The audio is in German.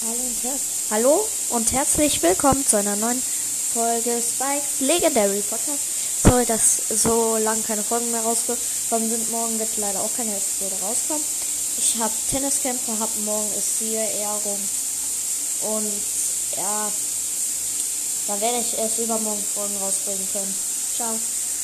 Hallo und, her Hallo und herzlich willkommen zu einer neuen Folge Spikes Legendary Podcast. Sorry, dass so lange keine Folgen mehr rausgekommen sind. Morgen wird leider auch keine Episode rauskommen. Ich habe Tenniskämpfe, hab morgen ist hier Ehrung. und ja, dann werde ich erst übermorgen Folgen rausbringen können. Ciao.